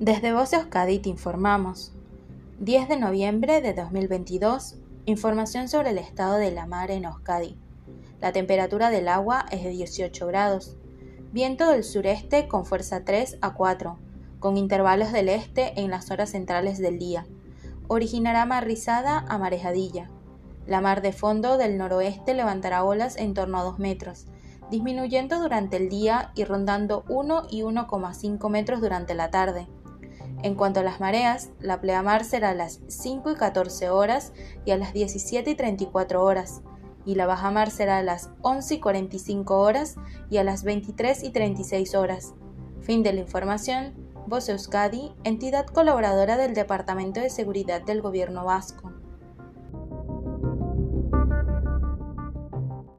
Desde Voz Euskadi te informamos. 10 de noviembre de 2022. Información sobre el estado de la mar en Euskadi. La temperatura del agua es de 18 grados. Viento del sureste con fuerza 3 a 4, con intervalos del este en las horas centrales del día. Originará mar rizada a marejadilla. La mar de fondo del noroeste levantará olas en torno a 2 metros, disminuyendo durante el día y rondando 1 y 1,5 metros durante la tarde. En cuanto a las mareas, la pleamar será a las 5 y 14 horas y a las 17 y 34 horas, y la bajamar será a las 11 y 45 horas y a las 23 y 36 horas. Fin de la información. Voz Euskadi, entidad colaboradora del Departamento de Seguridad del Gobierno Vasco.